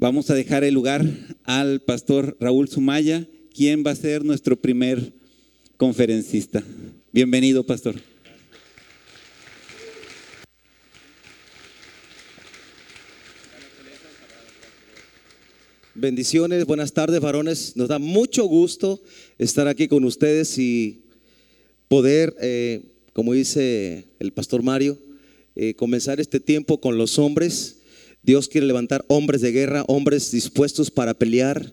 Vamos a dejar el lugar al pastor Raúl Sumaya, quien va a ser nuestro primer conferencista. Bienvenido, pastor. Bendiciones, buenas tardes, varones. Nos da mucho gusto estar aquí con ustedes y poder, eh, como dice el pastor Mario, eh, comenzar este tiempo con los hombres. Dios quiere levantar hombres de guerra, hombres dispuestos para pelear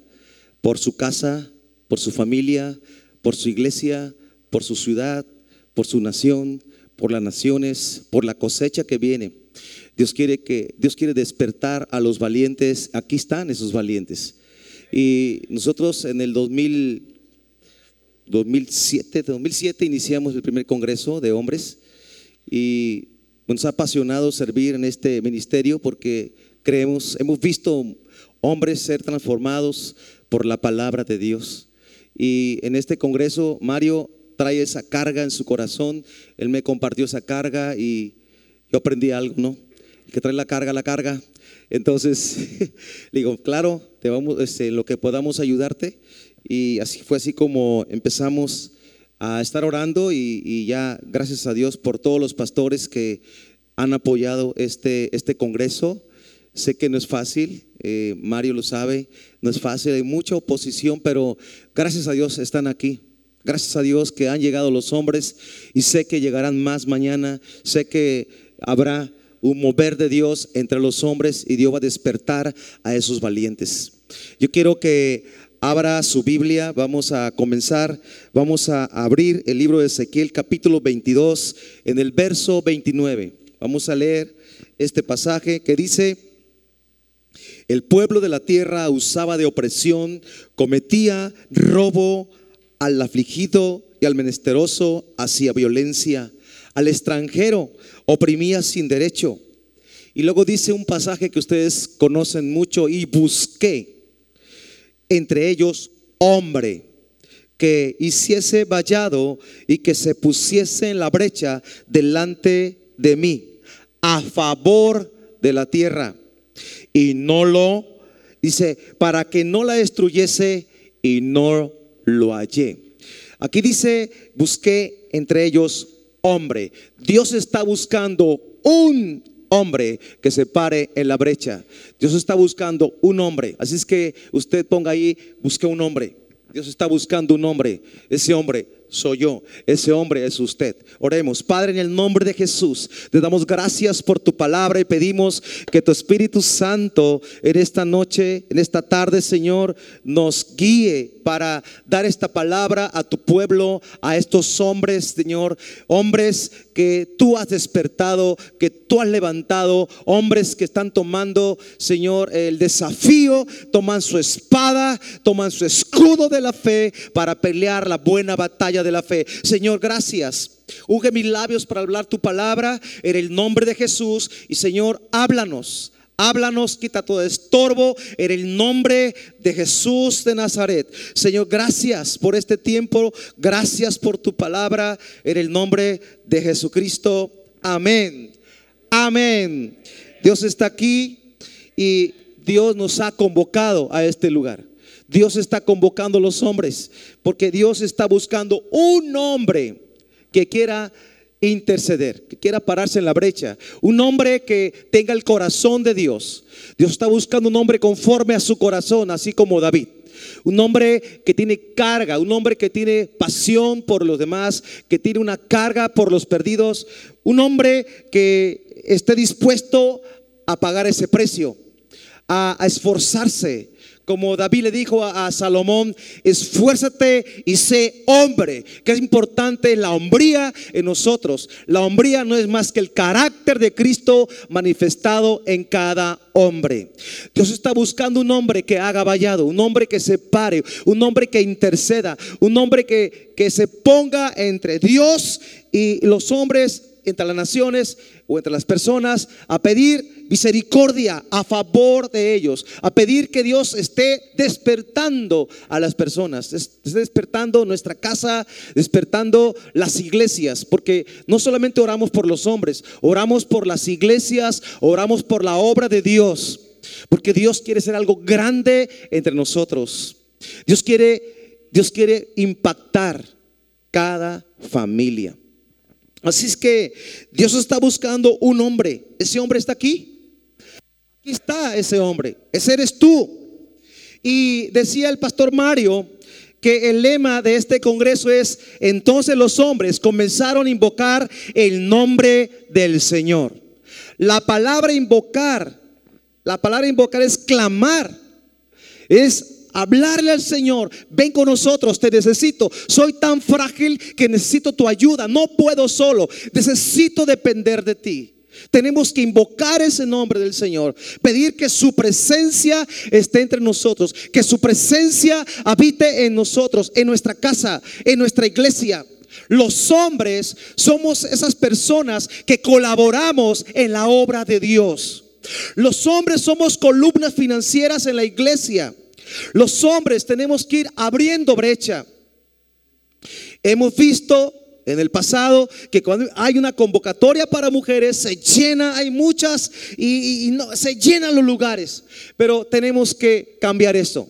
por su casa, por su familia, por su iglesia, por su ciudad, por su nación, por las naciones, por la cosecha que viene. Dios quiere que Dios quiere despertar a los valientes. Aquí están esos valientes. Y nosotros en el 2000, 2007, 2007 iniciamos el primer congreso de hombres y nos ha apasionado servir en este ministerio porque creemos, hemos visto hombres ser transformados por la palabra de Dios. Y en este congreso Mario trae esa carga en su corazón, él me compartió esa carga y yo aprendí algo, ¿no? que trae la carga, la carga. Entonces, digo, claro, te vamos, este, lo que podamos ayudarte. Y así fue así como empezamos a estar orando y, ya gracias a Dios por todos los pastores que han apoyado este, este congreso. Sé que no es fácil, eh, Mario lo sabe, no es fácil, hay mucha oposición, pero gracias a Dios están aquí. Gracias a Dios que han llegado los hombres y sé que llegarán más mañana, sé que habrá un mover de Dios entre los hombres y Dios va a despertar a esos valientes. Yo quiero que abra su Biblia, vamos a comenzar, vamos a abrir el libro de Ezequiel capítulo 22 en el verso 29. Vamos a leer este pasaje que dice, el pueblo de la tierra usaba de opresión, cometía robo al afligido y al menesteroso, hacía violencia al extranjero, oprimía sin derecho. Y luego dice un pasaje que ustedes conocen mucho, y busqué entre ellos hombre que hiciese vallado y que se pusiese en la brecha delante de mí, a favor de la tierra. Y no lo, dice, para que no la destruyese y no lo hallé. Aquí dice, busqué entre ellos hombre. Dios está buscando un hombre que se pare en la brecha. Dios está buscando un hombre. Así es que usted ponga ahí, busque un hombre. Dios está buscando un hombre. Ese hombre soy yo, ese hombre es usted. Oremos, Padre, en el nombre de Jesús, te damos gracias por tu palabra y pedimos que tu Espíritu Santo en esta noche, en esta tarde, Señor, nos guíe para dar esta palabra a tu pueblo, a estos hombres, Señor, hombres que tú has despertado, que tú has levantado, hombres que están tomando, Señor, el desafío, toman su espada, toman su escudo de la fe para pelear la buena batalla de la fe. Señor, gracias. Unge mis labios para hablar tu palabra en el nombre de Jesús. Y Señor, háblanos. Háblanos, quita todo estorbo en el nombre de Jesús de Nazaret. Señor, gracias por este tiempo. Gracias por tu palabra en el nombre de Jesucristo. Amén. Amén. Dios está aquí y Dios nos ha convocado a este lugar. Dios está convocando a los hombres porque Dios está buscando un hombre que quiera interceder, que quiera pararse en la brecha, un hombre que tenga el corazón de Dios. Dios está buscando un hombre conforme a su corazón, así como David. Un hombre que tiene carga, un hombre que tiene pasión por los demás, que tiene una carga por los perdidos, un hombre que esté dispuesto a pagar ese precio, a, esforzarse, como David le dijo a, Salomón, esfuérzate y sé hombre, que es importante la hombría en nosotros. La hombría no es más que el carácter de Cristo manifestado en cada hombre. Dios está buscando un hombre que haga vallado, un hombre que se pare, un hombre que interceda, un hombre que, que se ponga entre Dios y los hombres entre las naciones o entre las personas a pedir misericordia a favor de ellos, a pedir que Dios esté despertando a las personas, esté despertando nuestra casa, despertando las iglesias, porque no solamente oramos por los hombres, oramos por las iglesias, oramos por la obra de Dios. Porque Dios quiere ser algo grande entre nosotros. Dios quiere, Dios quiere impactar cada familia. Así es que Dios está buscando un hombre. Ese hombre está aquí. Aquí está ese hombre. Ese eres tú. Y decía el pastor Mario que el lema de este congreso es, entonces los hombres comenzaron a invocar el nombre del Señor. La palabra invocar, la palabra invocar es clamar, es hablarle al Señor, ven con nosotros, te necesito, soy tan frágil que necesito tu ayuda, no puedo solo, necesito depender de ti. Tenemos que invocar ese nombre del Señor, pedir que su presencia esté entre nosotros, que su presencia habite en nosotros, en nuestra casa, en nuestra iglesia. Los hombres somos esas personas que colaboramos en la obra de Dios. Los hombres somos columnas financieras en la iglesia. Los hombres tenemos que ir abriendo brecha. Hemos visto en el pasado que cuando hay una convocatoria para mujeres se llena, hay muchas y, no, se llenan los lugares. Pero tenemos que cambiar eso.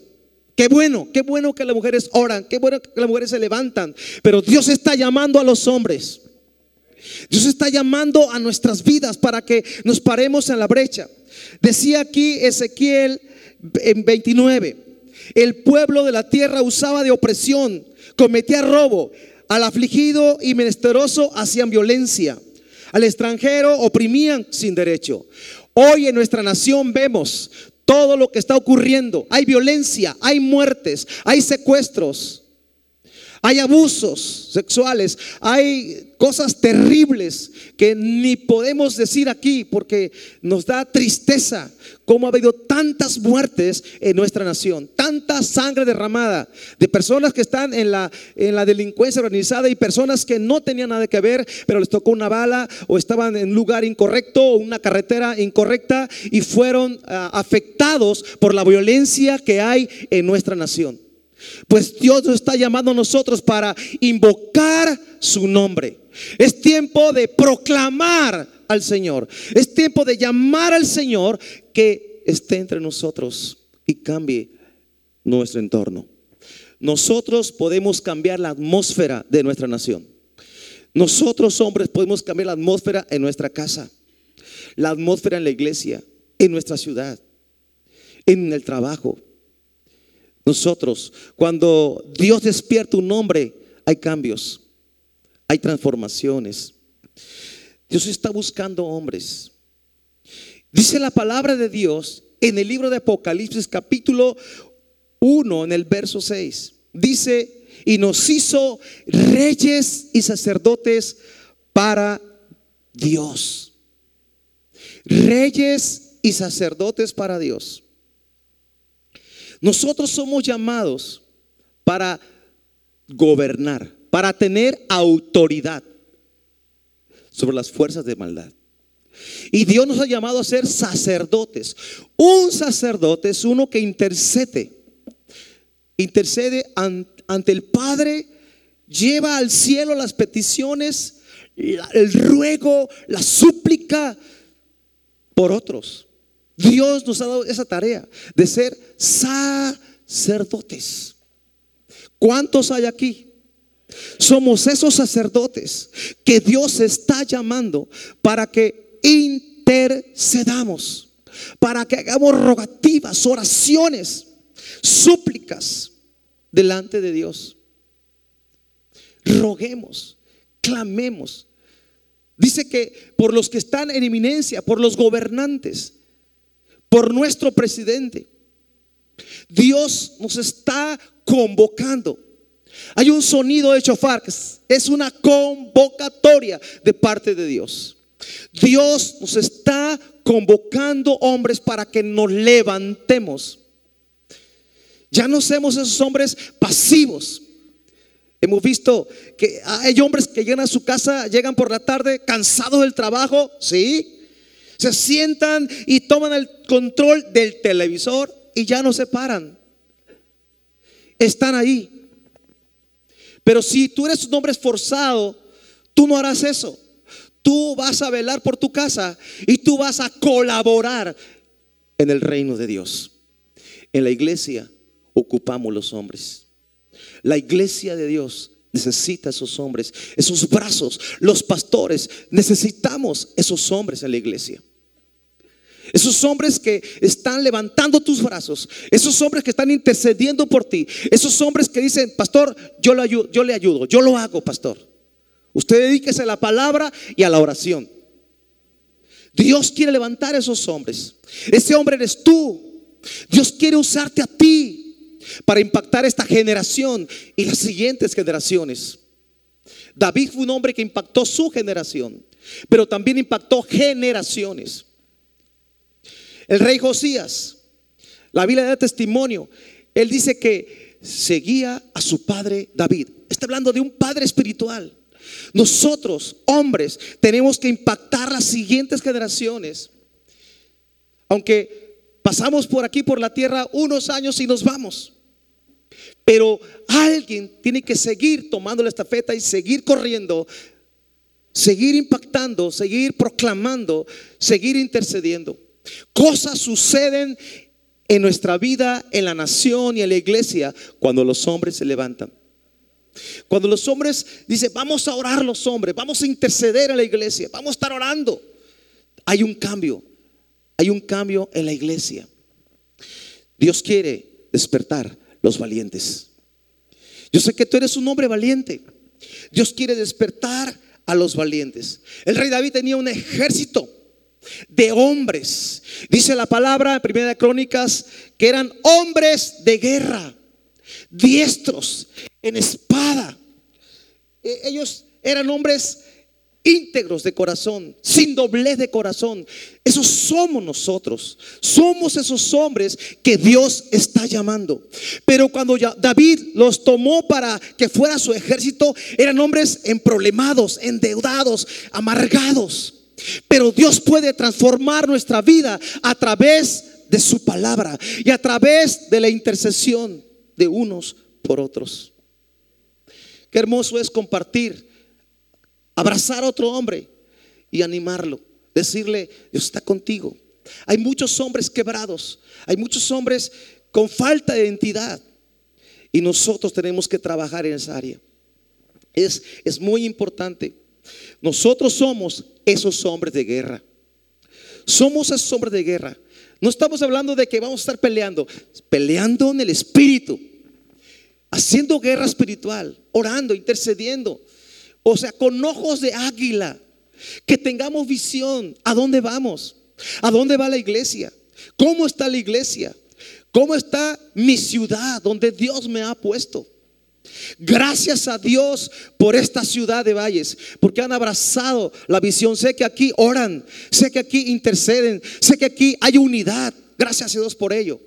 Qué bueno, qué bueno que las mujeres oran, qué bueno que las mujeres se levantan. Pero Dios está llamando a los hombres. Dios está llamando a nuestras vidas para que nos paremos en la brecha. Decía aquí Ezequiel en 29, el pueblo de la tierra usaba de opresión, cometía robo, al afligido y menesteroso hacían violencia. Al extranjero oprimían sin derecho. Hoy en nuestra nación vemos todo lo que está ocurriendo. Hay violencia, hay muertes, hay secuestros. Hay abusos sexuales, hay cosas terribles que ni podemos decir aquí porque nos da tristeza cómo ha habido tantas muertes en nuestra nación, tanta sangre derramada de personas que están en la, en la delincuencia organizada y personas que no tenían nada que ver, pero les tocó una bala o estaban en un lugar incorrecto o una carretera incorrecta y fueron ah, afectados por la violencia que hay en nuestra nación. Pues Dios nos está llamando a nosotros para invocar su nombre. Es tiempo de proclamar al Señor. Es tiempo de llamar al Señor que esté entre nosotros y cambie nuestro entorno. Nosotros podemos cambiar la atmósfera de nuestra nación. Nosotros hombres podemos cambiar la atmósfera en nuestra casa, la atmósfera en la iglesia, en nuestra ciudad, en el trabajo, nosotros, cuando Dios despierta un hombre, hay cambios, hay transformaciones. Dios está buscando hombres. Dice la palabra de Dios en el libro de Apocalipsis capítulo 1, en el verso 6. Dice, y nos hizo reyes y sacerdotes para Dios. Reyes y sacerdotes para Dios. Nosotros somos llamados para gobernar, para tener autoridad sobre las fuerzas de maldad. Y Dios nos ha llamado a ser sacerdotes. Un sacerdote es uno que intercede. Intercede ante el Padre, lleva al cielo las peticiones, el ruego, la súplica por otros. Dios nos ha dado esa tarea de ser sacerdotes. ¿Cuántos hay aquí? Somos esos sacerdotes que Dios está llamando para que intercedamos, para que hagamos rogativas, oraciones, súplicas delante de Dios. Roguemos, clamemos. Dice que por los que están en eminencia, por los gobernantes, por nuestro presidente. Dios nos está convocando. Hay un sonido de chofar, es una convocatoria de parte de Dios. Dios nos está convocando hombres para que nos levantemos. Ya no somos esos hombres pasivos. Hemos visto que hay hombres que llegan a su casa, llegan por la tarde cansados del trabajo, sí, se sientan y toman el control del televisor y ya no se paran. Están ahí. Pero si tú eres un hombre esforzado, tú no harás eso. Tú vas a velar por tu casa y tú vas a colaborar en el reino de Dios. En la iglesia ocupamos los hombres. La iglesia de Dios necesita esos hombres, esos brazos. Los pastores necesitamos esos hombres en la iglesia. Esos hombres que están levantando tus brazos, esos hombres que están intercediendo por ti, esos hombres que dicen, pastor, yo le ayudo, yo, lo hago, pastor. Usted dedíquese a la palabra y a la oración. Dios quiere levantar a esos hombres. Ese hombre eres tú. Dios quiere usarte a ti para impactar esta generación y las siguientes generaciones. David fue un hombre que impactó su generación, pero también impactó generaciones. El rey Josías, la Biblia da testimonio, él dice que seguía a su padre David. Está hablando de un padre espiritual. Nosotros, hombres, tenemos que impactar las siguientes generaciones. Aunque pasamos por aquí, por la tierra, unos años y nos vamos. Pero alguien tiene que seguir tomando la estafeta y seguir corriendo, seguir impactando, seguir proclamando, seguir intercediendo. Cosas suceden en nuestra vida, en la nación y en la iglesia cuando los hombres se levantan. Cuando los hombres dicen, vamos a orar los hombres, vamos a interceder en la iglesia, vamos a estar orando, hay un cambio, hay un cambio en la iglesia. Dios quiere despertar los valientes. Yo sé que tú eres un hombre valiente. Dios quiere despertar a los valientes. El rey David tenía un ejército de hombres. Dice la palabra Primera de Crónicas que eran hombres de guerra, diestros en espada. E, ellos eran hombres íntegros de corazón, sin doblez de corazón. Esos somos nosotros. Somos esos hombres que Dios está llamando. Pero cuando David los tomó para que fuera su ejército, eran hombres emproblemados, endeudados, amargados. Pero Dios puede transformar nuestra vida a través de su palabra y a través de la intercesión de unos por otros. Qué hermoso es compartir, abrazar a otro hombre y animarlo, decirle, Dios está contigo. Hay muchos hombres quebrados, hay muchos hombres con falta de identidad y nosotros tenemos que trabajar en esa área. Es, es muy importante. Nosotros somos esos hombres de guerra. Somos esos hombres de guerra. No estamos hablando de que vamos a estar peleando, peleando en el espíritu, haciendo guerra espiritual, orando, intercediendo. O sea, con ojos de águila, que tengamos visión. ¿A dónde vamos? ¿A dónde va la iglesia? ¿Cómo está la iglesia? ¿Cómo está mi ciudad donde Dios me ha puesto? Gracias a Dios por esta ciudad de valles, porque han abrazado la visión. Sé que aquí oran, sé que aquí interceden, sé que aquí hay unidad. Gracias a Dios por ello.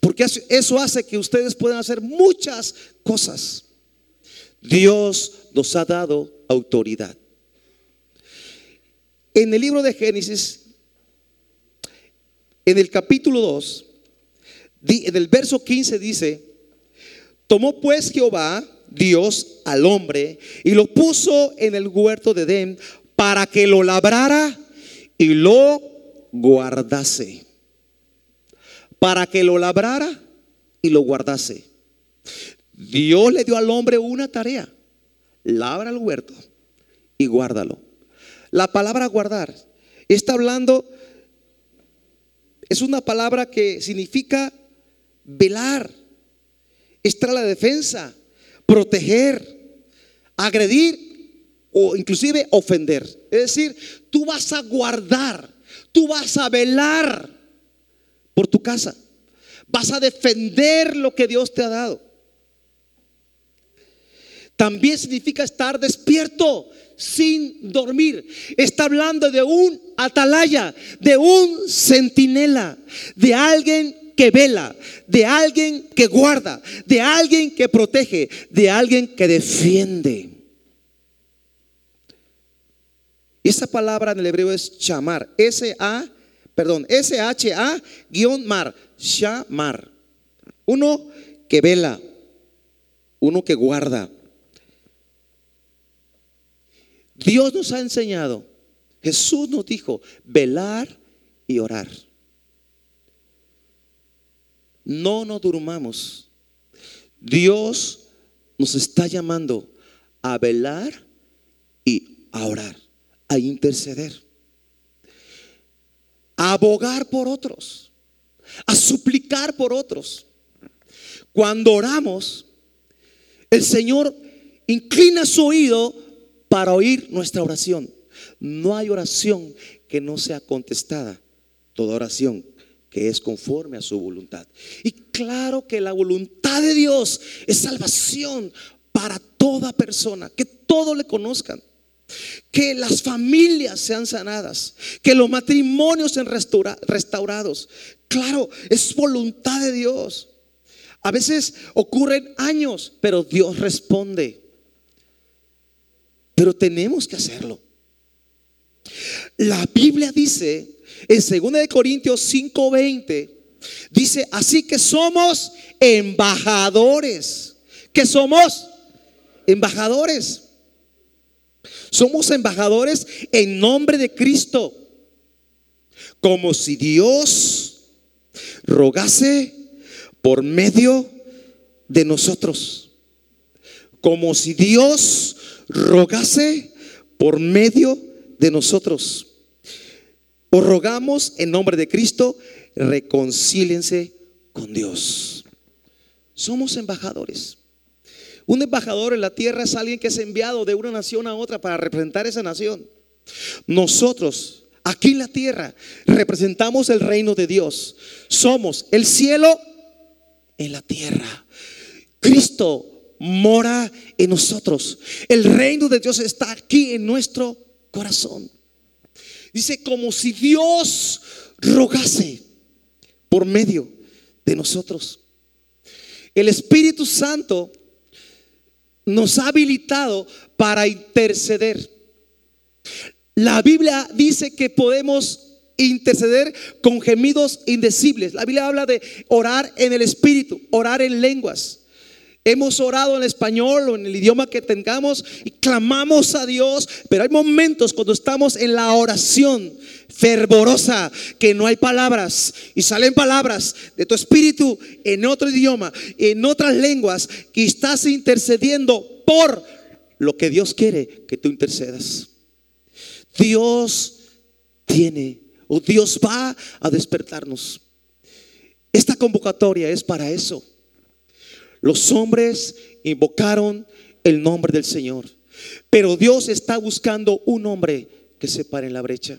Porque eso hace que ustedes puedan hacer muchas cosas. Dios nos ha dado autoridad. En el libro de Génesis, en el capítulo 2, en el verso 15 dice, Tomó pues Jehová, Dios, al hombre y lo puso en el huerto de Edén para que lo labrara y lo guardase. Para que lo labrara y lo guardase. Dios le dio al hombre una tarea. Labra el huerto y guárdalo. La palabra guardar está hablando, es una palabra que significa velar estar la defensa, proteger, agredir o inclusive ofender. Es decir, tú vas a guardar, tú vas a velar por tu casa, vas a defender lo que Dios te ha dado. También significa estar despierto sin dormir. Está hablando de un atalaya, de un centinela, de alguien que vela, de alguien que guarda, de alguien que protege, de alguien que defiende. Esa palabra en el hebreo es chamar, S-A, perdón, S-H-A guion mar, shamar. Uno que vela, uno que guarda. Dios nos ha enseñado, Jesús nos dijo, velar y orar. No nos durmamos. Dios nos está llamando a velar y a orar, a interceder, a abogar por otros, a suplicar por otros. Cuando oramos, el Señor inclina su oído para oír nuestra oración. No hay oración que no sea contestada. Toda oración que es conforme a su voluntad. Y claro que la voluntad de Dios es salvación para toda persona, que todos le conozcan, que las familias sean sanadas, que los matrimonios sean restaurados. Claro, es voluntad de Dios. A veces ocurren años, pero Dios responde. Pero tenemos que hacerlo. La Biblia dice en 2 Corintios 5:20, dice, así que somos embajadores. Que somos embajadores. Somos embajadores en nombre de Cristo. Como si Dios rogase por medio de nosotros. Como si Dios rogase por medio de nosotros. Os rogamos en nombre de Cristo, reconcílense con Dios. Somos embajadores. Un embajador en la tierra es alguien que es enviado de una nación a otra para representar esa nación. Nosotros, aquí en la tierra, representamos el reino de Dios. Somos el cielo en la tierra. Cristo mora en nosotros. El reino de Dios está aquí en nuestro corazón. Dice como si Dios rogase por medio de nosotros. El Espíritu Santo nos ha habilitado para interceder. La Biblia dice que podemos interceder con gemidos indecibles. La Biblia habla de orar en el Espíritu, orar en lenguas. Hemos orado en español o en el idioma que tengamos y clamamos a Dios, pero hay momentos cuando estamos en la oración fervorosa que no hay palabras y salen palabras de tu espíritu en otro idioma, en otras lenguas, que estás intercediendo por lo que Dios quiere que tú intercedas. Dios tiene o Dios va a despertarnos. Esta convocatoria es para eso. Los hombres invocaron el nombre del Señor, pero Dios está buscando un hombre que se pare en la brecha.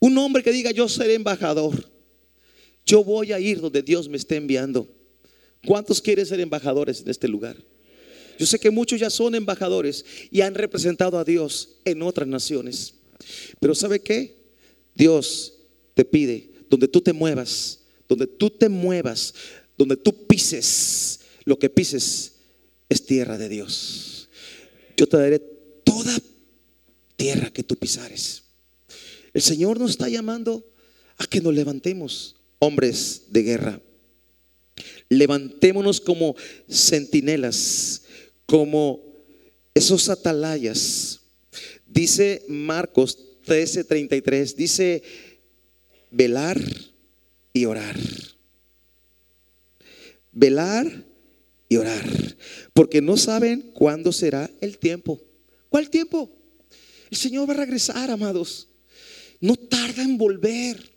Un hombre que diga, yo seré embajador. Yo voy a ir donde Dios me esté enviando. ¿Cuántos quieren ser embajadores en este lugar? Yo sé que muchos ya son embajadores y han representado a Dios en otras naciones. Pero ¿sabe qué? Dios te pide, donde tú te muevas, donde tú te muevas, donde tú pises, lo que pises es tierra de Dios. Yo te daré toda tierra que tú pisares. El Señor nos está llamando a que nos levantemos, hombres de guerra. Levantémonos como centinelas, como esos atalayas. Dice Marcos 13:33, dice velar y orar. Velar y orar, porque no saben cuándo será el tiempo. ¿Cuál tiempo? El Señor va a regresar, amados. No tarda en volver.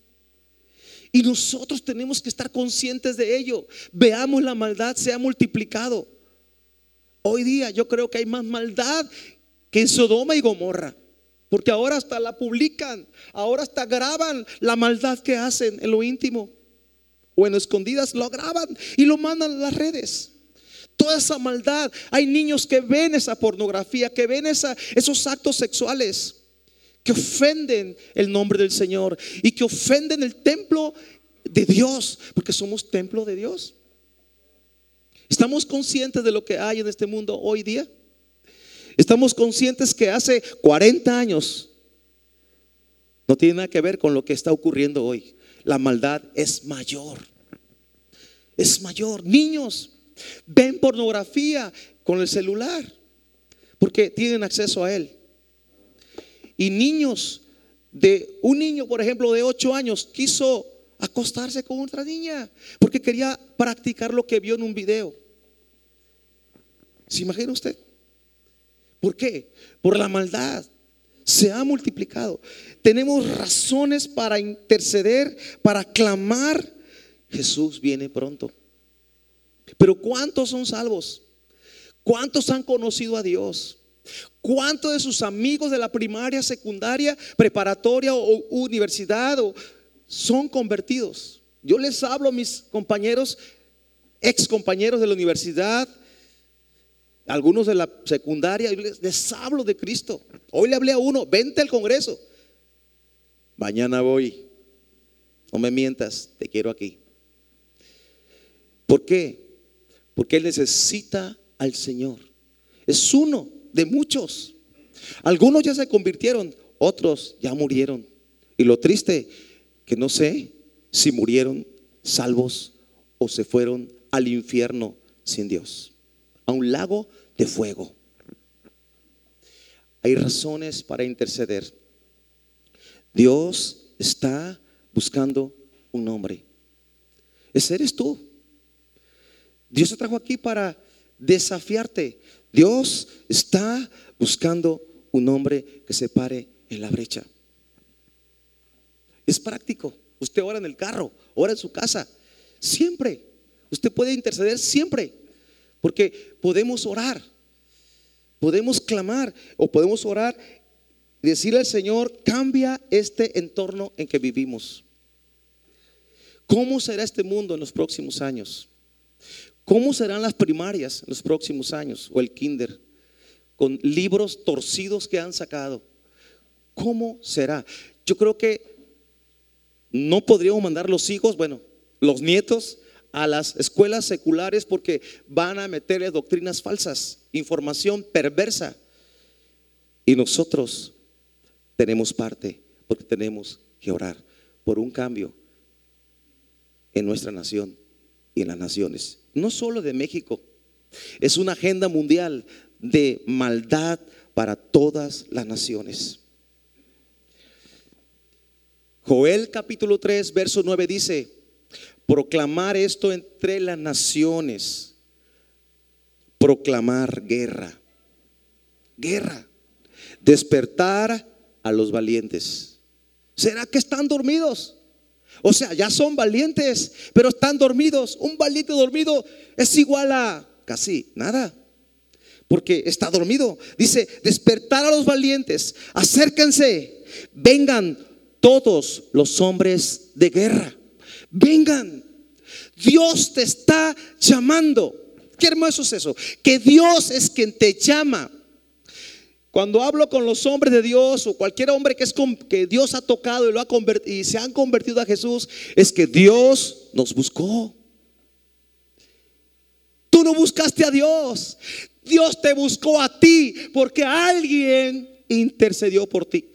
Y nosotros tenemos que estar conscientes de ello. Veamos la maldad se ha multiplicado. Hoy día yo creo que hay más maldad que en Sodoma y Gomorra. Porque ahora hasta la publican, ahora hasta graban la maldad que hacen en lo íntimo o en escondidas, lo graban y lo mandan a las redes. Toda esa maldad, hay niños que ven esa pornografía, que ven esos actos sexuales, que ofenden el nombre del Señor y que ofenden el templo de Dios, porque somos templo de Dios. ¿Estamos conscientes de lo que hay en este mundo hoy día? Estamos conscientes que hace 40 años no tiene nada que ver con lo que está ocurriendo hoy. La maldad es mayor. Es mayor. Niños ven pornografía con el celular porque tienen acceso a él. Y niños de un niño, por ejemplo, de 8 años quiso acostarse con otra niña, porque quería practicar lo que vio en un video. ¿Se imagina usted? ¿Por qué? Por la maldad. Se ha multiplicado. Tenemos razones para interceder, para clamar. Jesús viene pronto. Pero ¿cuántos son salvos? ¿Cuántos han conocido a Dios? ¿Cuántos de sus amigos de la primaria, secundaria, preparatoria o universidad son convertidos? Yo les hablo a mis compañeros, ex compañeros de la universidad, algunos de la secundaria, les, hablo de Cristo. Hoy le hablé a uno, vente al Congreso. Mañana voy. No me mientas, te quiero aquí. ¿Por qué? Porque Él necesita al Señor. Es uno de muchos. Algunos ya se convirtieron, otros ya murieron. Y lo triste, que no sé si murieron salvos o se fueron al infierno sin Dios, a un lago de fuego. Hay razones para interceder. Dios está buscando un hombre. Ese eres tú. Dios te trajo aquí para desafiarte. Dios está buscando un hombre que se pare en la brecha. Es práctico. Usted ora en el carro, ora en su casa. Siempre. Usted puede interceder siempre. Porque podemos orar. Podemos clamar o podemos orar y decirle al Señor, cambia este entorno en que vivimos. ¿Cómo será este mundo en los próximos años? ¿Cómo serán las primarias en los próximos años o el kinder? Con libros torcidos que han sacado. ¿Cómo será? Yo creo que no podríamos mandar los hijos, bueno, los nietos a las escuelas seculares porque van a meterle doctrinas falsas, información perversa. Y nosotros tenemos parte porque tenemos que orar por un cambio en nuestra nación y en las naciones no solo de México, es una agenda mundial de maldad para todas las naciones. Joel capítulo 3, verso 9 dice, proclamar esto entre las naciones, proclamar guerra, guerra, despertar a los valientes. ¿Será que están dormidos? O sea, ya son valientes, pero están dormidos. Un valiente dormido es igual a casi nada. Porque está dormido. Dice, despertar a los valientes. Acérquense. Vengan todos los hombres de guerra. Vengan. Dios te está llamando. Qué hermoso es eso. Que Dios es quien te llama. Cuando hablo con los hombres de Dios o cualquier hombre que, es que Dios ha tocado y, lo ha y se han convertido a Jesús, es que Dios nos buscó. Tú no buscaste a Dios. Dios te buscó a ti porque alguien intercedió por ti.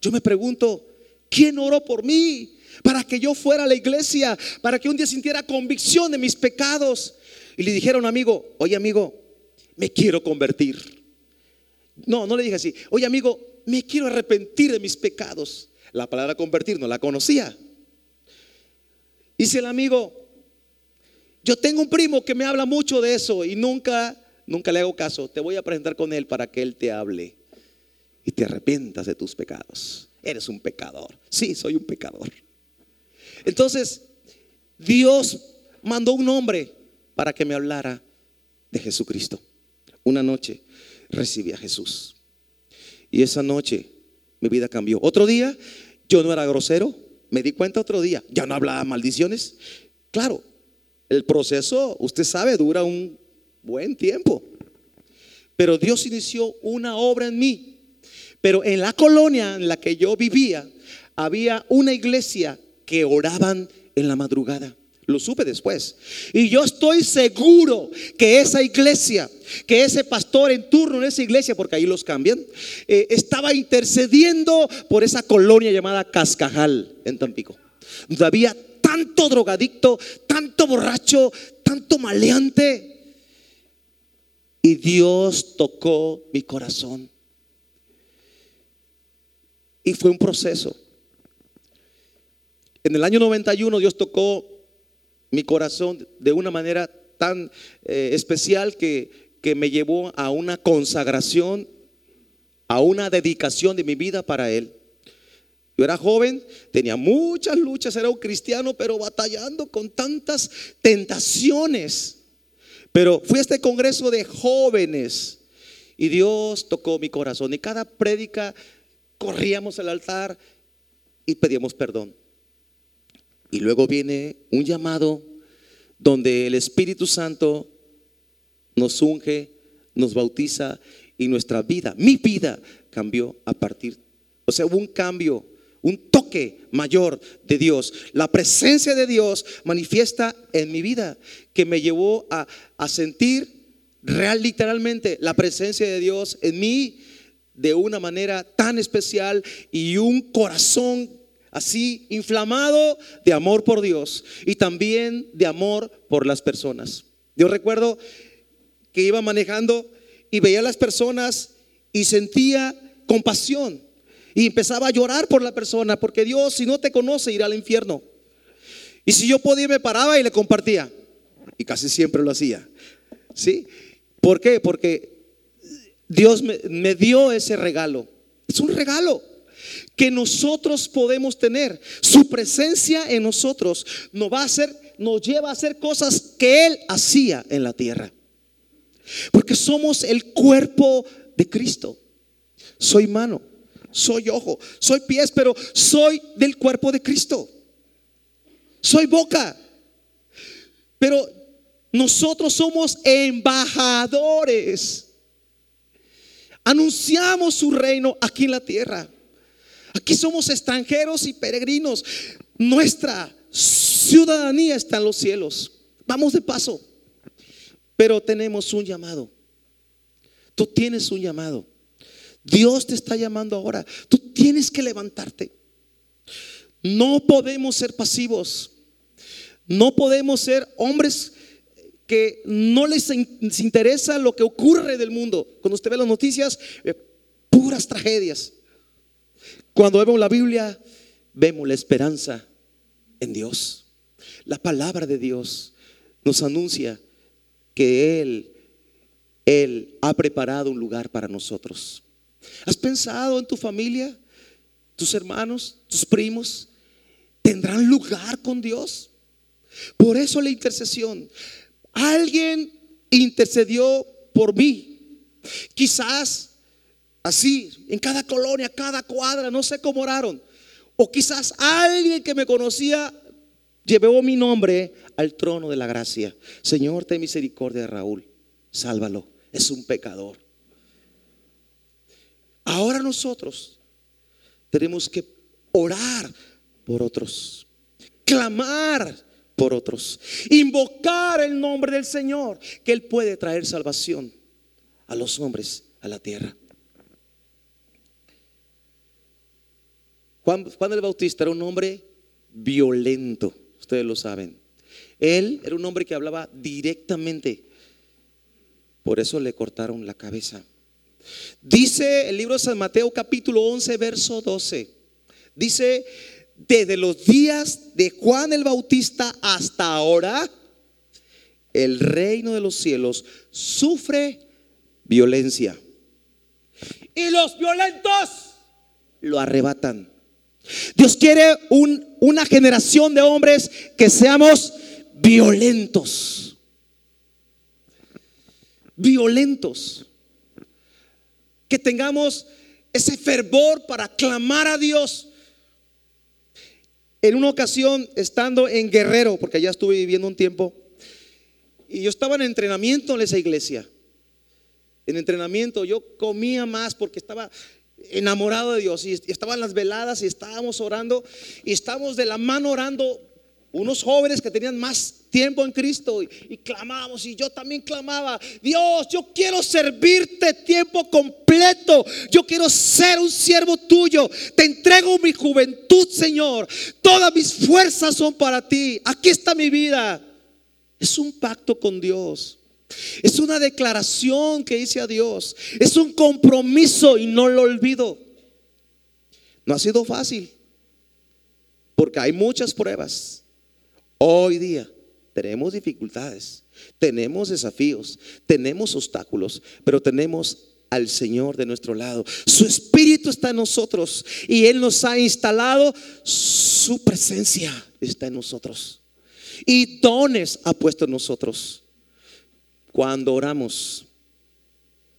Yo me pregunto, ¿quién oró por mí? Para que yo fuera a la iglesia, para que un día sintiera convicción de mis pecados. Y le dijeron, amigo, oye amigo, me quiero convertir. No, no le dije así. Oye, amigo, me quiero arrepentir de mis pecados. La palabra convertir no la conocía. Dice el amigo, yo tengo un primo que me habla mucho de eso y nunca, nunca le hago caso. Te voy a presentar con él para que él te hable y te arrepientas de tus pecados. Eres un pecador. Sí, soy un pecador. Entonces, Dios mandó un hombre para que me hablara de Jesucristo. Una noche recibí a Jesús. Y esa noche mi vida cambió. Otro día yo no era grosero, me di cuenta otro día, ya no hablaba maldiciones. Claro, el proceso, usted sabe, dura un buen tiempo. Pero Dios inició una obra en mí. Pero en la colonia en la que yo vivía, había una iglesia que oraban en la madrugada. Lo supe después. Y yo estoy seguro que esa iglesia, que ese pastor en turno en esa iglesia, porque ahí los cambian, eh, estaba intercediendo por esa colonia llamada Cascajal en Tampico. Donde había tanto drogadicto, tanto borracho, tanto maleante. Y Dios tocó mi corazón. Y fue un proceso. En el año 91 Dios tocó mi corazón de una manera tan eh, especial que, que me llevó a una consagración, a una dedicación de mi vida para Él. Yo era joven, tenía muchas luchas, era un cristiano, pero batallando con tantas tentaciones. Pero fui a este congreso de jóvenes y Dios tocó mi corazón. Y cada prédica corríamos al altar y pedíamos perdón. Y luego viene un llamado donde el Espíritu Santo nos unge, nos bautiza y nuestra vida, mi vida cambió a partir. O sea, hubo un cambio, un toque mayor de Dios. La presencia de Dios manifiesta en mi vida que me llevó a, a sentir real literalmente la presencia de Dios en mí de una manera tan especial y un corazón así inflamado de amor por Dios y también de amor por las personas. Yo recuerdo que iba manejando y veía a las personas y sentía compasión y empezaba a llorar por la persona porque Dios si no te conoce irá al infierno. Y si yo podía me paraba y le compartía y casi siempre lo hacía. ¿Sí? ¿Por qué? Porque Dios me, dio ese regalo. Es un regalo que nosotros podemos tener. Su presencia en nosotros nos va a hacer, nos lleva a hacer cosas que Él hacía en la tierra. Porque somos el cuerpo de Cristo. Soy mano, soy ojo, soy pies, pero soy del cuerpo de Cristo. Soy boca. Pero nosotros somos embajadores. Anunciamos su reino aquí en la tierra. Aquí somos extranjeros y peregrinos. Nuestra ciudadanía está en los cielos. Vamos de paso. Pero tenemos un llamado. Tú tienes un llamado. Dios te está llamando ahora. Tú tienes que levantarte. No podemos ser pasivos. No podemos ser hombres que no les interesa lo que ocurre del mundo. Cuando usted ve las noticias, eh, puras tragedias. Cuando vemos la Biblia, vemos la esperanza en Dios. La palabra de Dios nos anuncia que Él, Él ha preparado un lugar para nosotros. ¿Has pensado en tu familia? ¿Tus hermanos? ¿Tus primos? ¿Tendrán lugar con Dios? Por eso la intercesión. Alguien intercedió por mí. Quizás así, en cada colonia, cada cuadra, no sé cómo oraron. O quizás alguien que me conocía llevó mi nombre al trono de la gracia. Señor, ten misericordia de Raúl. Sálvalo. Es un pecador. Ahora nosotros tenemos que orar por otros. Clamar por otros. Invocar el nombre del Señor, que Él puede traer salvación a los hombres, a la tierra. Juan, el Bautista era un hombre violento, ustedes lo saben. Él era un hombre que hablaba directamente. Por eso le cortaron la cabeza. Dice el libro de San Mateo capítulo 11, verso 12. Dice, desde los días de Juan el Bautista hasta ahora, el reino de los cielos sufre violencia. Y los violentos lo arrebatan. Dios quiere una generación de hombres que seamos violentos. Violentos. Que tengamos ese fervor para clamar a Dios en una ocasión, estando en Guerrero, porque allá estuve viviendo un tiempo, y yo estaba en entrenamiento en esa iglesia. En entrenamiento yo comía más porque estaba enamorado de Dios y estaban las veladas y estábamos orando y estábamos de la mano orando unos jóvenes que tenían más tiempo en Cristo y, y, clamamos y yo también clamaba, Dios, yo quiero servirte tiempo completo, yo quiero ser un siervo tuyo, te entrego mi juventud, Señor, todas mis fuerzas son para ti, aquí está mi vida. Es un pacto con Dios. Es una declaración que hice a Dios. Es un compromiso y no lo olvido. No ha sido fácil. porque hay muchas pruebas. Hoy día tenemos dificultades, tenemos desafíos, tenemos obstáculos, pero tenemos al Señor de nuestro lado. Su Espíritu está en nosotros y Él nos ha instalado, su presencia está en nosotros. Y dones ha puesto en nosotros. Cuando oramos,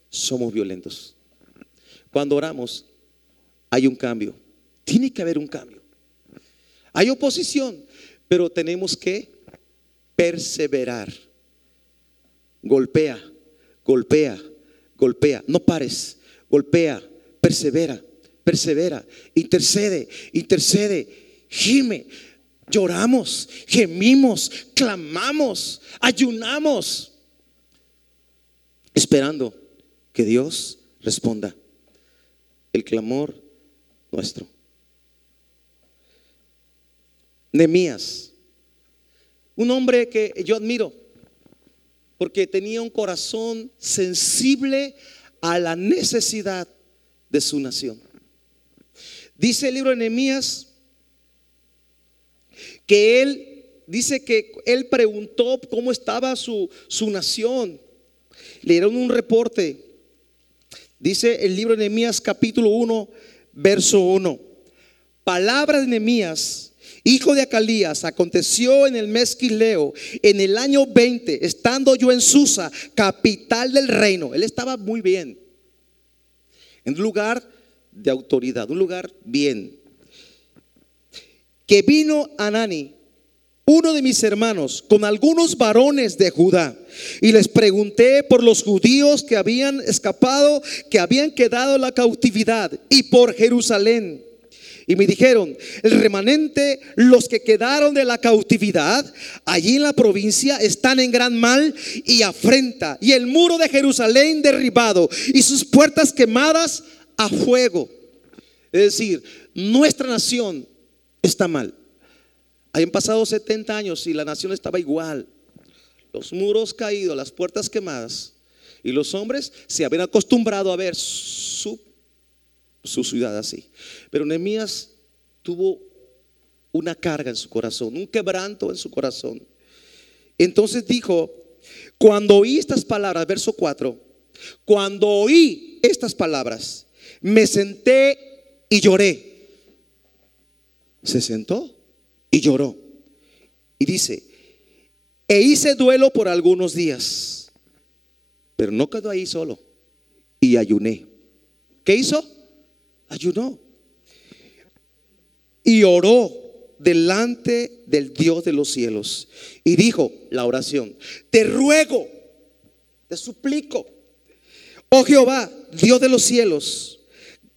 somos violentos. Cuando oramos, hay un cambio. Tiene que haber un cambio. Hay oposición, pero tenemos que perseverar. Golpea, golpea, golpea. No pares, golpea, persevera, persevera, intercede, intercede, gime. Lloramos, gemimos, clamamos, ayunamos, esperando que Dios responda el clamor nuestro. Nemías, un hombre que yo admiro, porque tenía un corazón sensible a la necesidad de su nación. Dice el libro de Nehemías que él dice que él preguntó cómo estaba su, su nación. Le dieron un reporte. Dice el libro de Nehemías capítulo 1, verso 1. Palabra de Nehemías hijo de Acalías, aconteció en el mes Quileo, en el año 20, estando yo en Susa, capital del reino. Él estaba muy bien, en un lugar de autoridad, un lugar bien. Que vino Anani, uno de mis hermanos, con algunos varones de Judá, y les pregunté por los judíos que habían escapado, que habían quedado en la cautividad, y por Jerusalén. Y me dijeron, el remanente, los que quedaron de la cautividad, allí en la provincia, están en gran mal y afrenta. Y el muro de Jerusalén derribado y sus puertas quemadas a fuego. Es decir, nuestra nación está mal. Hayan pasado 70 años y la nación estaba igual. Los muros caídos, las puertas quemadas. Y los hombres se habían acostumbrado a ver su su ciudad así. Pero Nehemías tuvo una carga en su corazón, un quebranto en su corazón. Entonces dijo, cuando oí estas palabras, verso 4, cuando oí estas palabras, me senté y lloré. Se sentó y lloró. Y dice, e hice duelo por algunos días, pero no quedó ahí solo. Y ayuné. ¿Qué hizo? ayunó y oró delante del Dios de los cielos y dijo la oración, te ruego, te suplico, oh Jehová, Dios de los cielos,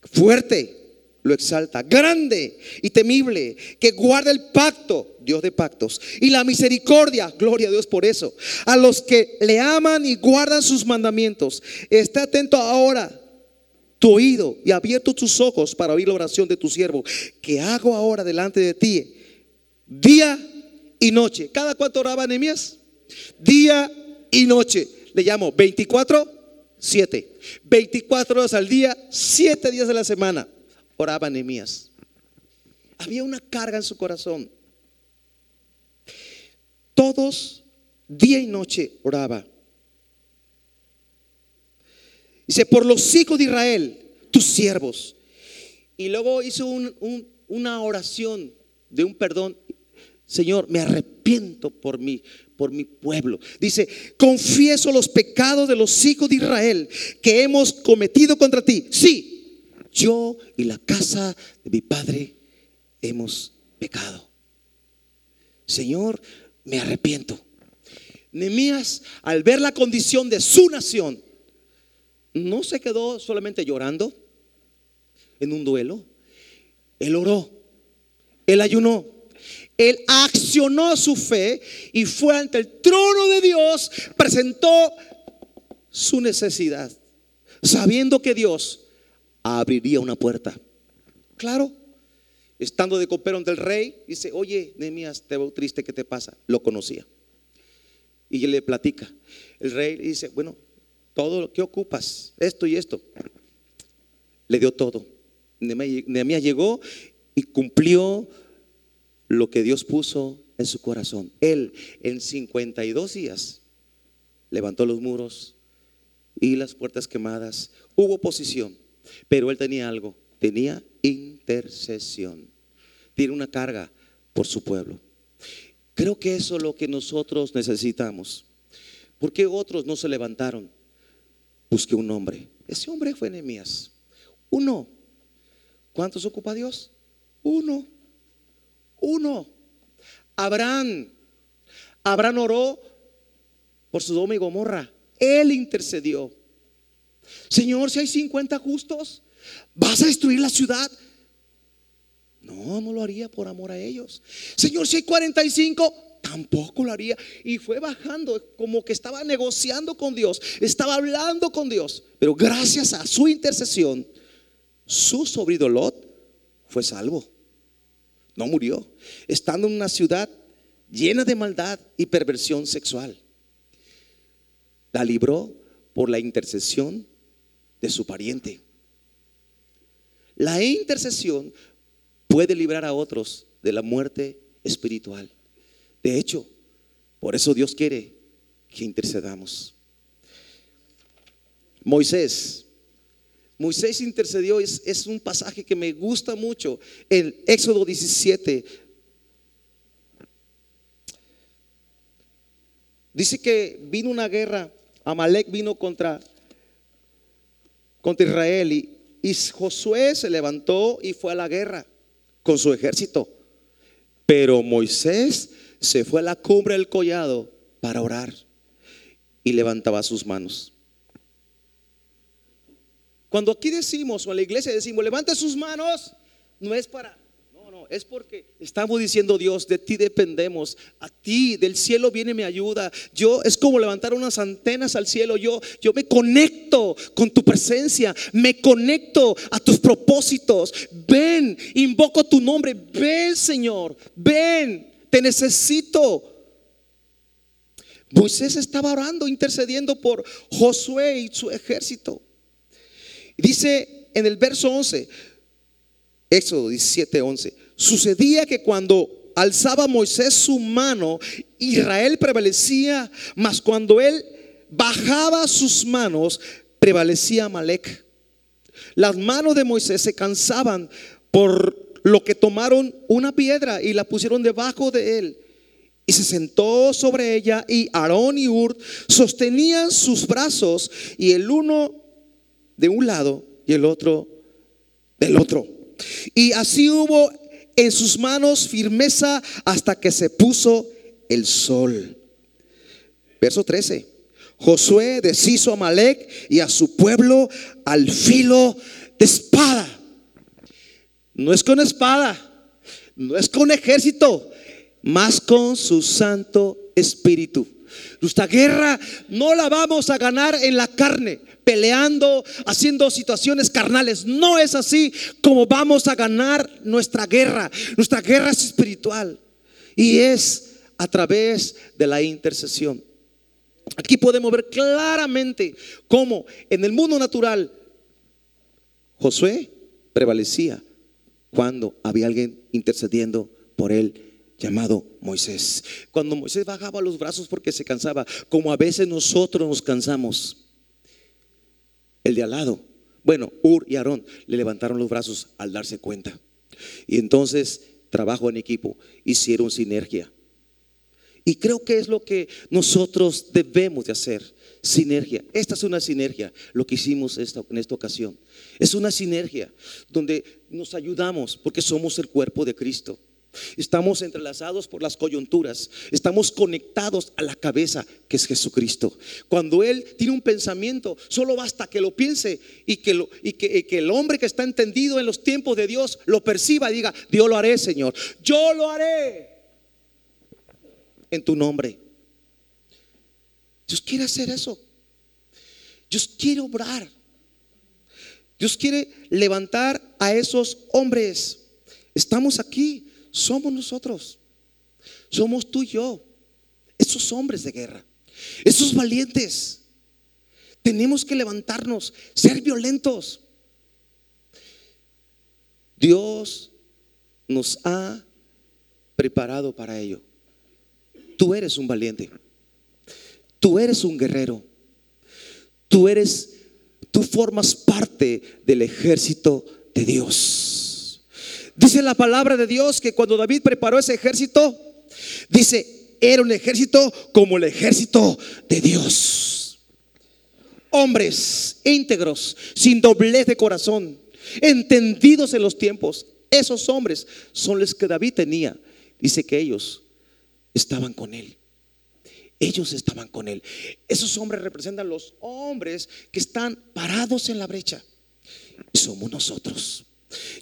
fuerte, lo exalta, grande y temible, que guarda el pacto, Dios de pactos, y la misericordia, gloria a Dios por eso, a los que le aman y guardan sus mandamientos. Está atento ahora tu oído y abierto tus ojos para oír la oración de tu siervo, que hago ahora delante de ti, día y noche. ¿Cada cuánto oraba Nehemías? Día y noche. Le llamo 24, 7. 24 horas al día, 7 días de la semana. Oraba Nehemías. Había una carga en su corazón. Todos, día y noche, oraba. Dice, por los hijos de Israel, tus siervos. Y luego hizo una oración de un perdón. Señor, me arrepiento por mí, por mi pueblo. Dice, confieso los pecados de los hijos de Israel que hemos cometido contra ti. Sí, yo y la casa de mi padre hemos pecado. Señor, me arrepiento. Nemías, al ver la condición de su nación, no se quedó solamente llorando en un duelo. Él oró, él ayunó, él accionó su fe y fue ante el trono de Dios, presentó su necesidad, sabiendo que Dios abriría una puerta. Claro, estando de copero del rey, dice, oye, Nehemías, te veo triste, ¿qué te pasa? Lo conocía. Y le platica. El rey dice, bueno, todo lo que ocupas, esto y esto. Le dio todo. Nehemías llegó y cumplió lo que Dios puso en su corazón. Él en 52 días levantó los muros y las puertas quemadas. Hubo oposición, pero él tenía algo, tenía intercesión. Tiene una carga por su pueblo. Creo que eso es lo que nosotros necesitamos. ¿Por qué otros no se levantaron? Busqué un hombre. Ese hombre fue Nehemías. Uno. ¿Cuántos ocupa Dios? Uno. Uno. Abraham. Abraham oró por su y Gomorra. Él intercedió. Señor, si hay 50 justos, ¿vas a destruir la ciudad? No, no lo haría por amor a ellos. Señor, si hay 45, tampoco lo haría. Y fue bajando, como que estaba negociando con Dios, estaba hablando con Dios. Pero gracias a su intercesión, su sobrino Lot fue salvo. No murió. Estando en una ciudad llena de maldad y perversión sexual. La libró por la intercesión de su pariente. La intercesión puede librar a otros de la muerte espiritual. De hecho, por eso Dios quiere que intercedamos. Moisés. Moisés intercedió, es, un pasaje que me gusta mucho. En Éxodo 17. Dice que vino una guerra, Amalek vino contra, contra Israel y, y Josué se levantó y fue a la guerra con su ejército. Pero Moisés se fue a la cumbre del collado para orar y levantaba sus manos. Cuando aquí decimos, o en la iglesia decimos, levante sus manos, no es para es porque estamos diciendo Dios, de ti dependemos, a ti del cielo viene mi ayuda. Yo es como levantar unas antenas al cielo. Yo yo me conecto con tu presencia, me conecto a tus propósitos. Ven, invoco tu nombre. Ven, Señor. Ven, te necesito. Moisés estaba orando, intercediendo por Josué y su ejército. Dice en el verso 11, Éxodo 17, 11. Sucedía que cuando alzaba Moisés su mano, Israel prevalecía, mas cuando él bajaba sus manos, prevalecía Malek. Las manos de Moisés se cansaban por lo que tomaron una piedra y la pusieron debajo de él. Y se sentó sobre ella y Aarón y Ur sostenían sus brazos y el uno de un lado y el otro del otro. Y así hubo en sus manos firmeza hasta que se puso el sol. Verso 13. Josué deshizo a Malek y a su pueblo al filo de espada. No es con espada, no es con ejército, más con su Santo Espíritu. Nuestra guerra no la vamos a ganar en la carne, peleando, haciendo situaciones carnales. No es así como vamos a ganar nuestra guerra. Nuestra guerra es espiritual y es a través de la intercesión. Aquí podemos ver claramente cómo en el mundo natural Josué prevalecía cuando había alguien intercediendo por él llamado Moisés. Cuando Moisés bajaba los brazos porque se cansaba, como a veces nosotros nos cansamos el de al lado. Bueno, Ur y Aarón le levantaron los brazos al darse cuenta. Y entonces, trabajo en equipo, hicieron sinergia. Y creo que es lo que nosotros debemos de hacer, sinergia. Esta es una sinergia, lo que hicimos en esta ocasión. Es una sinergia donde nos ayudamos porque somos el cuerpo de Cristo. Estamos entrelazados por las coyunturas. Estamos conectados a la cabeza que es Jesucristo. Cuando Él tiene un pensamiento, solo basta que lo piense y que, el hombre que está entendido en los tiempos de Dios lo perciba y diga, Dios lo haré, Señor. Yo lo haré en tu nombre. Dios quiere hacer eso. Dios quiere obrar. Dios quiere levantar a esos hombres. Estamos aquí somos nosotros. Somos tú y yo. Esos hombres de guerra. Esos valientes. Tenemos que levantarnos, ser violentos. Dios nos ha preparado para ello. Tú eres un valiente. Tú eres un guerrero. Tú eres, tú formas parte del ejército de Dios. Dice la palabra de Dios que cuando David preparó ese ejército, dice, era un ejército como el ejército de Dios. Hombres íntegros, sin doblez de corazón, entendidos en los tiempos. Esos hombres son los que David tenía. Dice que ellos estaban con él. Ellos estaban con él. Esos hombres representan los hombres que están parados en la brecha. Somos nosotros.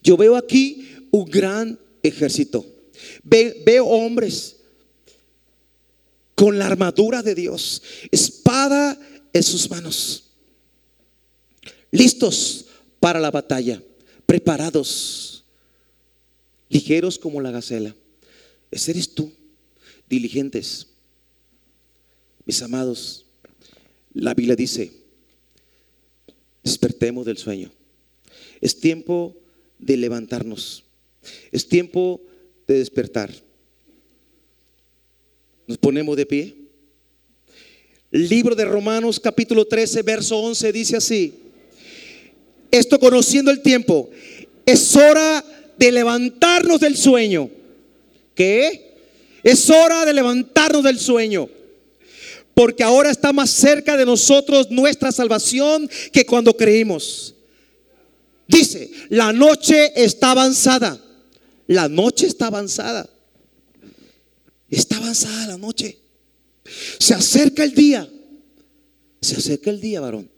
Yo veo aquí un gran ejército. veo hombres con la armadura de Dios, espada en sus manos, listos para la batalla, preparados, ligeros como la gacela. Ese eres tú, diligentes. Mis amados, la Biblia dice, despertemos del sueño. Es tiempo de levantarnos. Es tiempo de despertar. Nos ponemos de pie. Libro de Romanos capítulo 13, verso 11 dice así. Esto conociendo el tiempo, es hora de levantarnos del sueño. ¿Qué? Es hora de levantarnos del sueño. Porque ahora está más cerca de nosotros nuestra salvación que cuando creímos. Dice, la noche está avanzada. La noche está avanzada. Está avanzada la noche. Se acerca el día. Se acerca el día, varón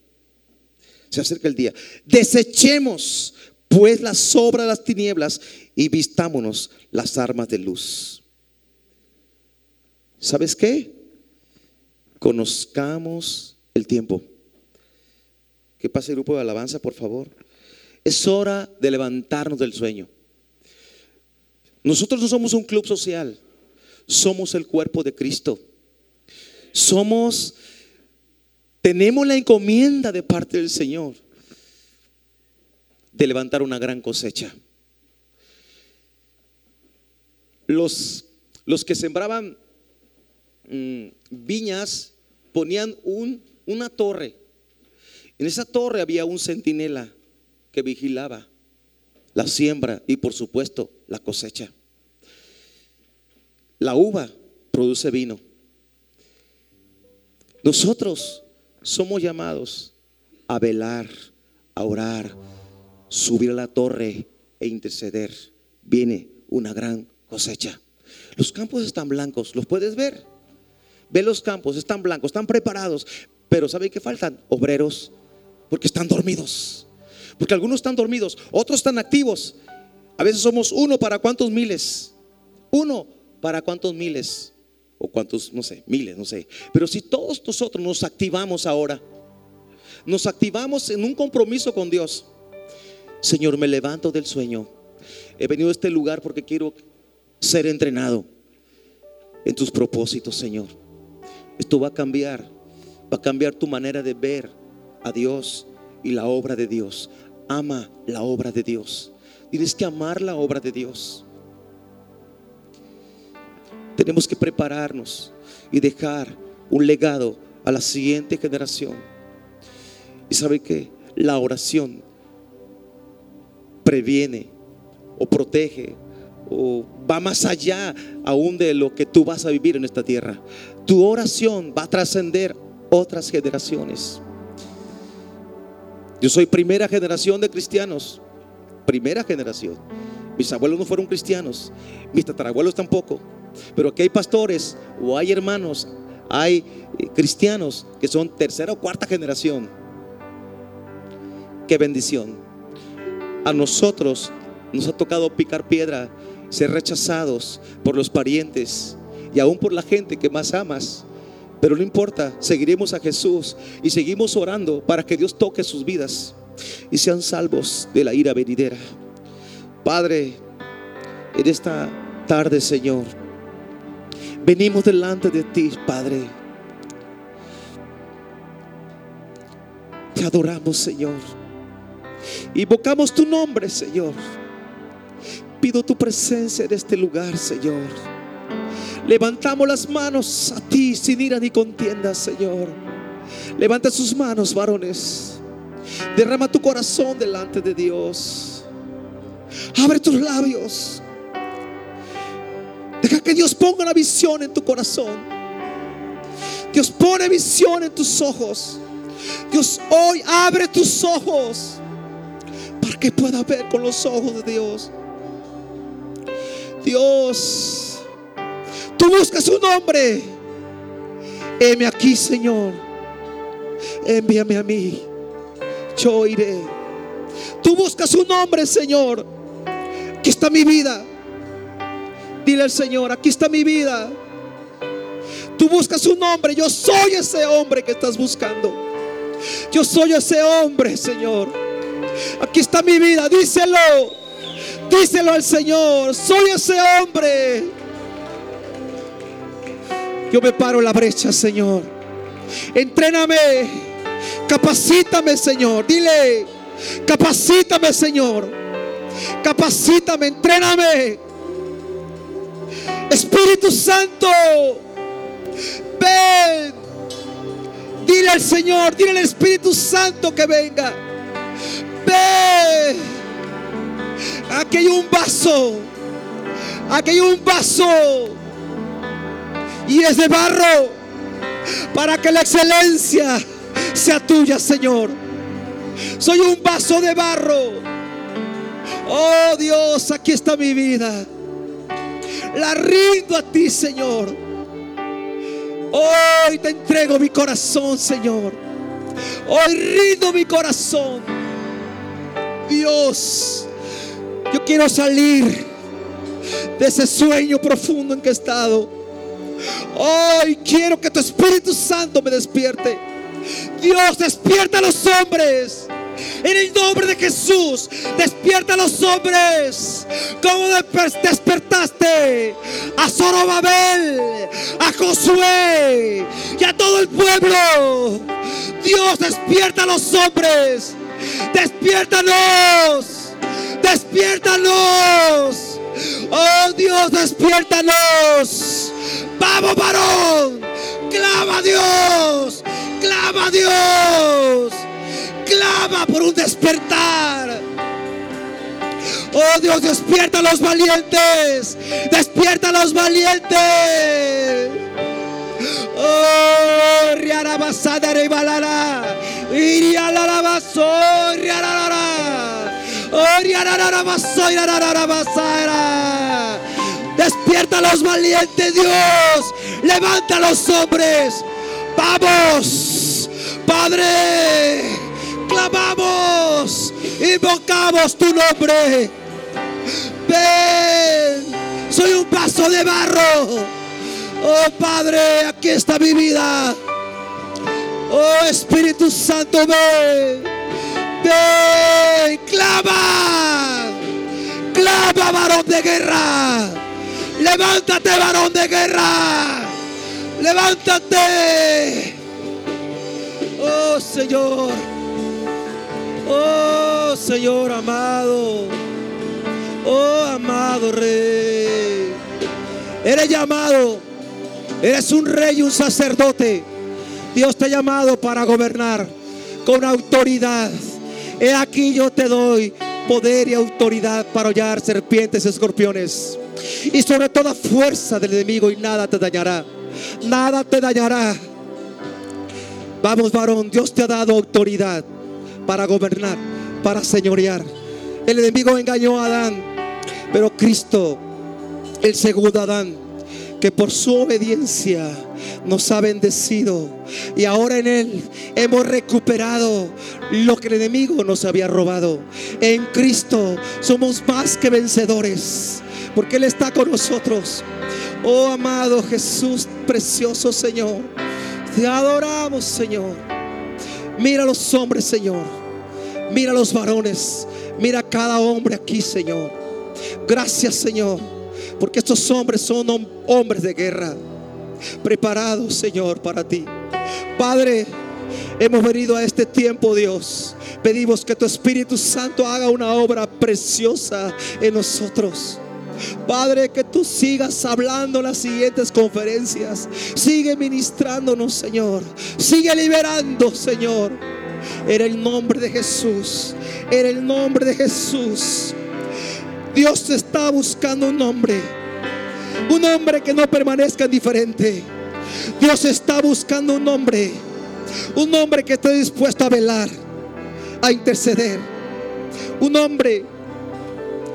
se acerca el día. Desechemos pues la sobra de las tinieblas y vistámonos las armas de luz. ¿Sabes qué? Conozcamos el tiempo. Que pase el grupo de alabanza, por favor. Es hora de levantarnos del sueño. Nosotros no somos un club social, somos el cuerpo de Cristo. Somos tenemos la encomienda de parte del Señor de levantar una gran cosecha. Los, los que sembraban mm, viñas ponían un, una torre. En esa torre había un centinela que vigilaba la siembra y por supuesto la cosecha. La uva produce vino. Nosotros somos llamados a velar, a orar, subir a la torre e interceder. Viene una gran cosecha. Los campos están blancos, ¿los puedes ver? Ve los campos, están blancos, están preparados, pero ¿saben qué faltan? Obreros, porque están dormidos. Porque algunos están dormidos, otros están activos. A veces somos uno para cuántos miles. Uno para cuántos miles o cuántos, no sé, miles, no sé. Pero si todos nosotros nos activamos ahora, nos activamos en un compromiso con Dios. Señor, me levanto del sueño. He venido a este lugar porque quiero ser entrenado en tus propósitos, Señor. Esto va a cambiar, va a cambiar tu manera de ver a Dios y la obra de Dios. Ama la obra de Dios. Tienes que amar la obra de Dios. Tenemos que prepararnos y dejar un legado a la siguiente generación. ¿Y sabe que La oración previene o protege o va más allá aún de lo que tú vas a vivir en esta tierra. Tu oración va a trascender otras generaciones. Yo soy primera generación de cristianos, primera generación. Mis abuelos no fueron cristianos, mis tatarabuelos tampoco. Pero aquí hay pastores o hay hermanos, hay eh, cristianos que son tercera o cuarta generación. Qué bendición. A nosotros nos ha tocado picar piedra, ser rechazados por los parientes y aún por la gente que más amas. Pero no importa, seguiremos a Jesús y seguimos orando para que Dios toque sus vidas y sean salvos de la ira venidera. Padre, en esta tarde, Señor, Venimos delante de ti, Padre. Te adoramos, Señor. Invocamos tu nombre, Señor. pido tu presencia en este lugar, Señor. Levantamos las manos a ti sin ira ni contienda, Señor. Levanta sus manos, varones. Derrama tu corazón delante de Dios. Abre tus labios. Deja que Dios ponga la visión en tu corazón. Dios pone visión en tus ojos. Dios hoy abre tus ojos para que pueda ver con los ojos de Dios. Dios, tú buscas un hombre. Heme aquí, Señor. Envíame a mí. Yo iré. Tú buscas un hombre, Señor. Aquí está mi vida. Dile al Señor, aquí está mi vida. Tú buscas un hombre. Yo soy ese hombre que estás buscando. Yo soy ese hombre, Señor. Aquí está mi vida. Díselo. Díselo al Señor. Soy ese hombre. Yo me paro en la brecha, Señor. Entréname. Capacítame, Señor. Dile. Capacítame, Señor. Capacítame. Entréname. Espíritu Santo. Ven. Dile al Señor. Dile al Espíritu Santo que venga. Ven. Aquí hay un vaso. Aquí hay un vaso. Y es de barro. Para que la excelencia sea tuya, Señor. Soy un vaso de barro. Oh Dios, aquí está mi vida. La rindo a ti, Señor. Hoy te entrego mi corazón, Señor. Hoy rindo mi corazón. Dios, yo quiero salir de ese sueño profundo en que he estado. Hoy quiero que tu Espíritu Santo me despierte. Dios, despierta a los hombres. En el nombre de Jesús, despierta a los hombres. Como despertaste a Zorobabel, a Josué y a todo el pueblo. Dios, despierta a los hombres. Despiértanos. Despiértanos. Oh Dios, despiértanos. Vamos, varón. Clama a Dios. Clama a Dios. Clama por un despertar. Oh Dios, despierta a los valientes. Despierta a los valientes. Oh, riara basada rebalara. Iria la la baso, riara la Oh, riara la Despierta a los valientes, Dios. Levanta a los hombres. Vamos, Padre. Clamamos, invocamos tu nombre. Ven, soy un vaso de barro. Oh Padre, aquí está mi vida. Oh Espíritu Santo, ven. Ven, clama. Clama, varón de guerra. Levántate, varón de guerra. Levántate. Oh Señor. Oh Señor amado. Oh amado Rey. Eres llamado. Eres un rey y un sacerdote. Dios te ha llamado para gobernar con autoridad. He aquí yo te doy poder y autoridad para hollar serpientes y escorpiones. Y sobre toda fuerza del enemigo y nada te dañará. Nada te dañará. Vamos, varón, Dios te ha dado autoridad para gobernar, para señorear. El enemigo engañó a Adán, pero Cristo, el segundo Adán, que por su obediencia nos ha bendecido y ahora en Él hemos recuperado lo que el enemigo nos había robado. En Cristo somos más que vencedores porque Él está con nosotros. Oh amado Jesús, precioso Señor, te adoramos Señor. Mira a los hombres Señor, mira a los varones, mira a cada hombre aquí Señor. Gracias Señor, porque estos hombres son hombres de guerra, preparados Señor para ti. Padre, hemos venido a este tiempo Dios Pedimos que tu Espíritu Santo haga una obra preciosa en nosotros. Padre, que tú sigas hablando las siguientes conferencias. Sigue ministrándonos, Señor. Sigue liberando, Señor. En el nombre de Jesús. En el nombre de Jesús. Dios está buscando un hombre. Un hombre que no permanezca indiferente. Dios está buscando un hombre. Un hombre que esté dispuesto a velar, a interceder. Un hombre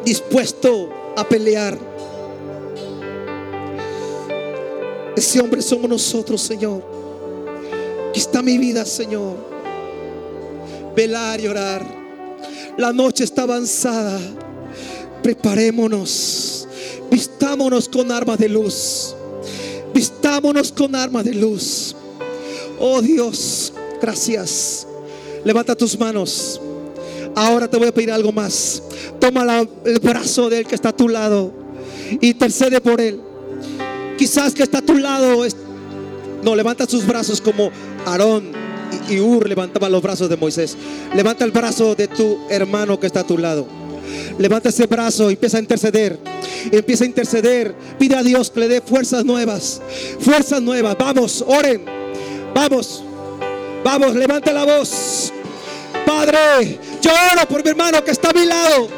dispuesto a pelear. Ese hombre somos nosotros, Señor. Aquí está mi vida, Señor. Velar y orar. La noche está avanzada. Preparémonos. Vistámonos con armas de luz. Vistámonos con armas de luz. Oh Dios, gracias. Levanta tus manos. Ahora te voy a pedir algo más. Toma el brazo del que está a tu lado. Intercede por él. Quizás que está a tu lado. es- no, levanta sus brazos como Aarón y, y Ur levantaban los brazos de Moisés. Levanta el brazo de tu hermano que está a tu lado. Levanta ese brazo y empieza a interceder. Empieza a interceder. Pide a Dios que le dé fuerzas nuevas. Fuerzas nuevas. Vamos, oren. Vamos. Vamos, levanta la voz. Padre, yo oro por mi hermano que está a mi lado.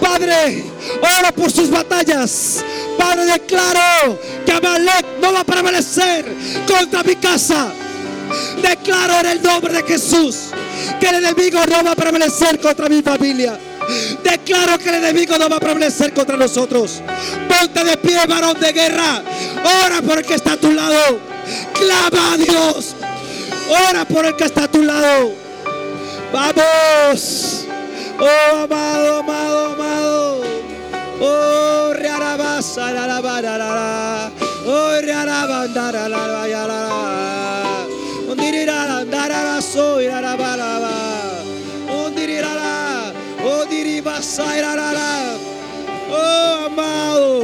Padre, oro por sus batallas. Padre, declaro que Amalek no va a prevalecer contra mi casa. Declaro en el nombre de Jesús que el enemigo no va a prevalecer contra mi familia. Declaro que el enemigo no va a prevalecer contra nosotros. Ponte de pie, varón de guerra. Ora por el que está a tu lado. Clama a Dios. Ora por el que está a tu lado. Vamos. Oh, amado, amado, amado. Oh, rearabasa. Oh, Oh, amado.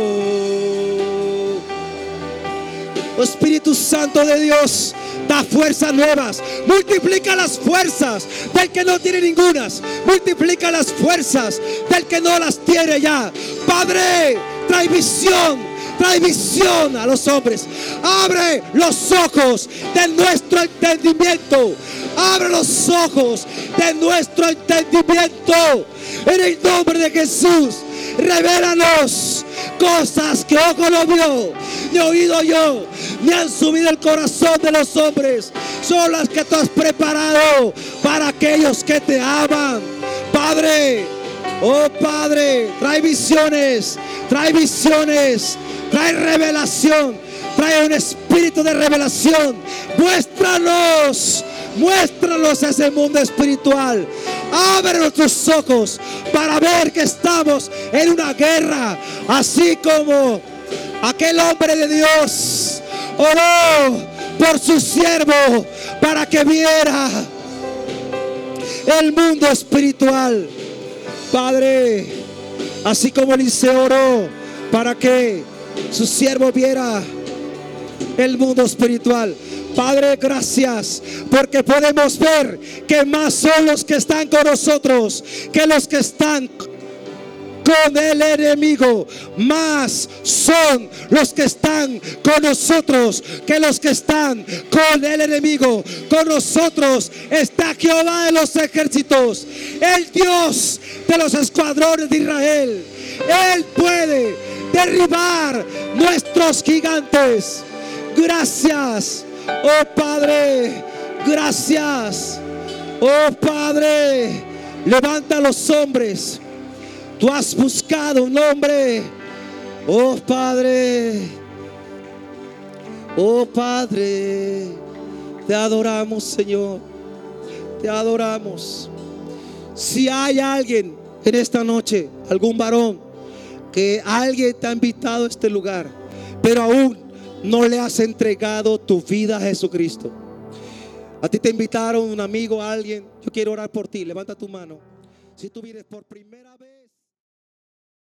Espíritu Santo de Dios, da fuerzas nuevas. Multiplica las fuerzas del que no tiene ningunas. Multiplica las fuerzas del que no las tiene ya. Padre, trae visión. Trae visión a los hombres. Abre los ojos de nuestro entendimiento. Abre los ojos de nuestro entendimiento. En el nombre de Jesús. Revélanos cosas que ojo no vio, ni oído yo, ni han subido el corazón de los hombres. Son las que tú has preparado para aquellos que te aman. Padre, oh Padre, trae visiones, trae visiones, trae revelación, trae un espíritu de revelación. Muéstranos, muéstranos ese mundo espiritual. Abre nuestros ojos para ver que estamos en una guerra, así como aquel hombre de Dios oró por su siervo para que viera el mundo espiritual. Padre, así como Eliseo oró para que su siervo viera el mundo espiritual. Padre, gracias porque podemos ver que más son los que están con nosotros que los que están con el enemigo. Más son los que están con nosotros que los que están con el enemigo. Con nosotros está Jehová de los ejércitos, el Dios de los escuadrones de Israel. Él puede derribar nuestros gigantes. Gracias, oh Padre, gracias, oh Padre. Levanta a los hombres. Tú has buscado un hombre, oh Padre, oh Padre. Te adoramos, Señor. Te adoramos. Si hay alguien en esta noche, algún varón, que alguien te ha invitado a este lugar, pero aún no le has entregado tu vida a Jesucristo. A ti te invitaron un amigo, alguien. Yo quiero orar por ti. Levanta tu mano. Si tú vienes por primera vez.